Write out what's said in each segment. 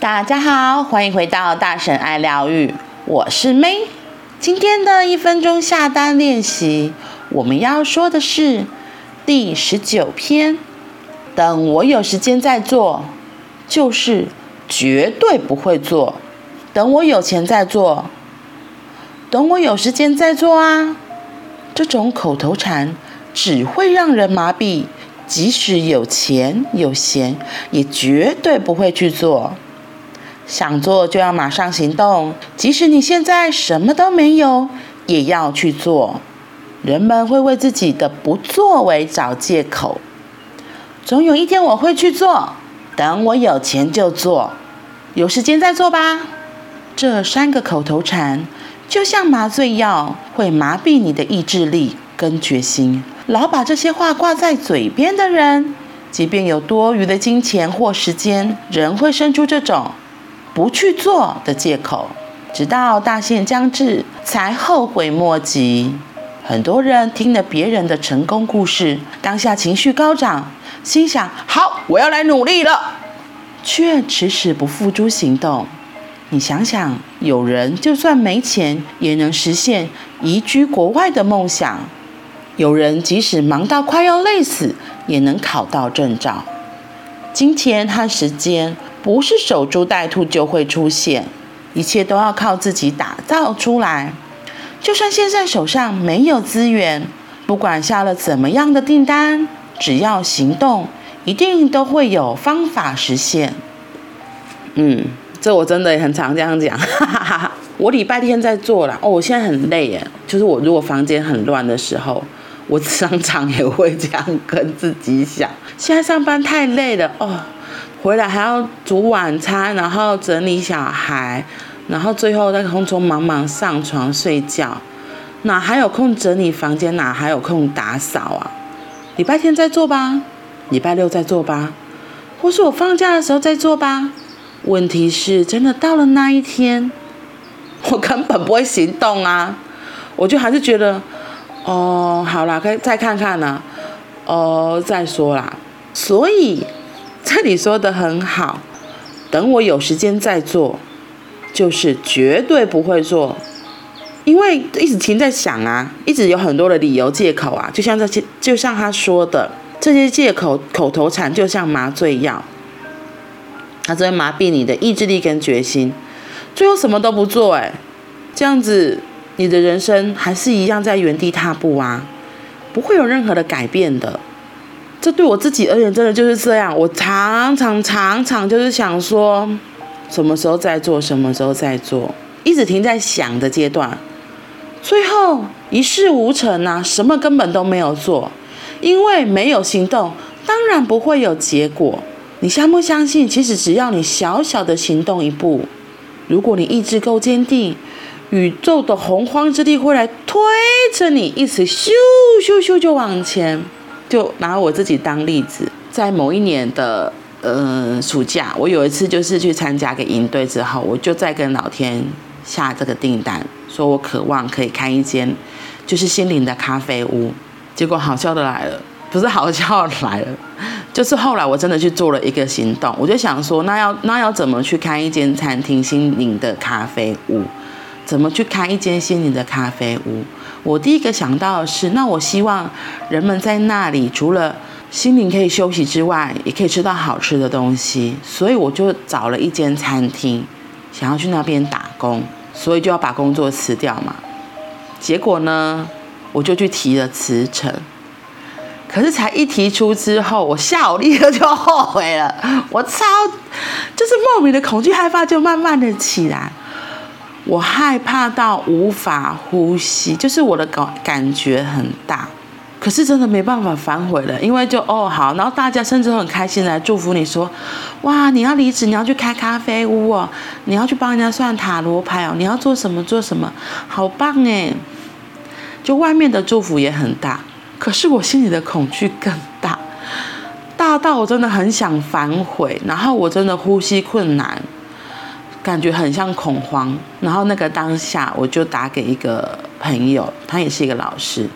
大家好，欢迎回到大神爱疗愈，我是 May。今天的一分钟下单练习，我们要说的是第十九篇。等我有时间再做，就是绝对不会做；等我有钱再做，等我有时间再做啊。这种口头禅只会让人麻痹，即使有钱有闲，也绝对不会去做。想做就要马上行动，即使你现在什么都没有，也要去做。人们会为自己的不作为找借口，总有一天我会去做，等我有钱就做，有时间再做吧。这三个口头禅就像麻醉药，会麻痹你的意志力跟决心。老把这些话挂在嘴边的人，即便有多余的金钱或时间，仍会生出这种。不去做的借口，直到大限将至才后悔莫及。很多人听了别人的成功故事，当下情绪高涨，心想：“好，我要来努力了。”却迟迟不付诸行动。你想想，有人就算没钱，也能实现移居国外的梦想；有人即使忙到快要累死，也能考到证照。金钱和时间。不是守株待兔就会出现，一切都要靠自己打造出来。就算现在手上没有资源，不管下了怎么样的订单，只要行动，一定都会有方法实现。嗯，这我真的很常这样讲。哈哈哈，我礼拜天在做啦。哦，我现在很累耶。就是我如果房间很乱的时候，我常常也会这样跟自己讲：现在上班太累了哦。回来还要煮晚餐，然后整理小孩，然后最后在匆匆忙忙上床睡觉，哪还有空整理房间？哪还有空打扫啊？礼拜天再做吧，礼拜六再做吧，或是我放假的时候再做吧。问题是，真的到了那一天，我根本不会行动啊！我就还是觉得，哦，好啦，可以再看看呢，哦，再说啦。所以。这里说的很好，等我有时间再做，就是绝对不会做，因为一直停在想啊，一直有很多的理由借口啊，就像这些，就像他说的这些借口口头禅，就像麻醉药，它只会麻痹你的意志力跟决心，最后什么都不做，哎，这样子你的人生还是一样在原地踏步啊，不会有任何的改变的。这对我自己而言，真的就是这样。我常常常常就是想说，什么时候再做，什么时候再做，一直停在想的阶段，最后一事无成啊，什么根本都没有做，因为没有行动，当然不会有结果。你相不相信？其实只要你小小的行动一步，如果你意志够坚定，宇宙的洪荒之力会来推着你一起咻咻咻就往前。就拿我自己当例子，在某一年的呃暑假，我有一次就是去参加个营队之后，我就在跟老天下这个订单，说我渴望可以开一间就是心灵的咖啡屋。结果好笑的来了，不是好笑的来了，就是后来我真的去做了一个行动，我就想说，那要那要怎么去开一间餐厅心灵的咖啡屋？怎么去开一间心灵的咖啡屋？我第一个想到的是，那我希望人们在那里除了心灵可以休息之外，也可以吃到好吃的东西。所以我就找了一间餐厅，想要去那边打工，所以就要把工作辞掉嘛。结果呢，我就去提了辞呈。可是才一提出之后，我下午立刻就后悔了。我超就是莫名的恐惧害怕就慢慢的起来。我害怕到无法呼吸，就是我的感感觉很大，可是真的没办法反悔了，因为就哦好，然后大家甚至很开心来祝福你说，哇，你要离职，你要去开咖啡屋哦，你要去帮人家算塔罗牌哦，你要做什么做什么，好棒哎！就外面的祝福也很大，可是我心里的恐惧更大，大到我真的很想反悔，然后我真的呼吸困难。感觉很像恐慌，然后那个当下我就打给一个朋友，他也是一个老师，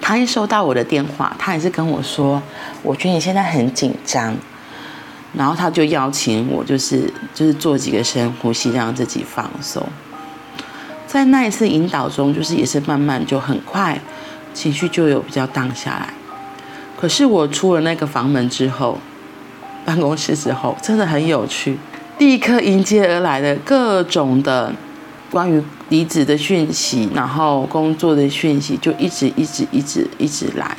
他一收到我的电话，他也是跟我说，我觉得你现在很紧张，然后他就邀请我，就是就是做几个深呼吸，让自己放松。在那一次引导中，就是也是慢慢就很快，情绪就有比较荡下来。可是我出了那个房门之后，办公室之后，真的很有趣，立刻迎接而来的各种的关于离职的讯息，然后工作的讯息，就一直一直一直一直来。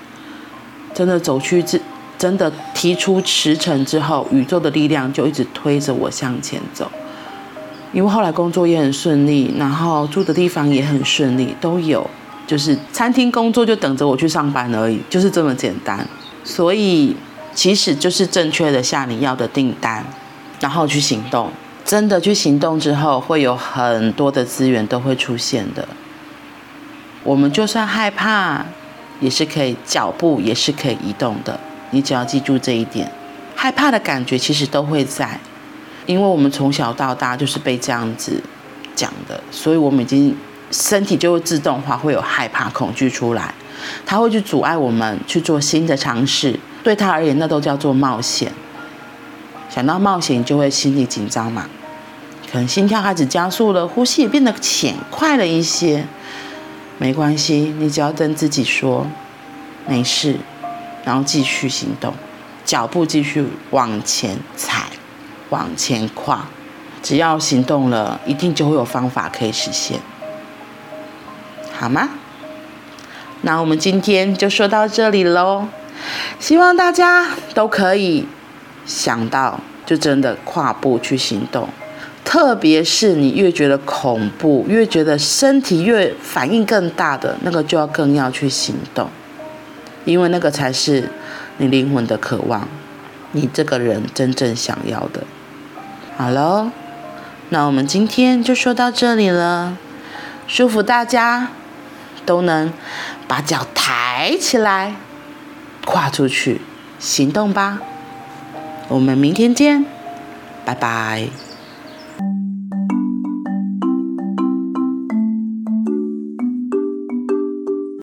真的走去之，真的提出辞呈之后，宇宙的力量就一直推着我向前走。因为后来工作也很顺利，然后住的地方也很顺利，都有，就是餐厅工作就等着我去上班而已，就是这么简单。所以其实就是正确的下你要的订单，然后去行动，真的去行动之后，会有很多的资源都会出现的。我们就算害怕，也是可以脚步也是可以移动的。你只要记住这一点，害怕的感觉其实都会在。因为我们从小到大就是被这样子讲的，所以我们已经身体就会自动化会有害怕、恐惧出来，它会去阻碍我们去做新的尝试。对他而言，那都叫做冒险。想到冒险，就会心里紧张嘛，可能心跳开始加速了，呼吸也变得浅快了一些。没关系，你只要跟自己说没事，然后继续行动，脚步继续往前踩。往前跨，只要行动了，一定就会有方法可以实现，好吗？那我们今天就说到这里喽，希望大家都可以想到，就真的跨步去行动。特别是你越觉得恐怖，越觉得身体越反应更大的那个，就要更要去行动，因为那个才是你灵魂的渴望，你这个人真正想要的。好喽，那我们今天就说到这里了。祝福大家都能把脚抬起来，跨出去，行动吧。我们明天见，拜拜。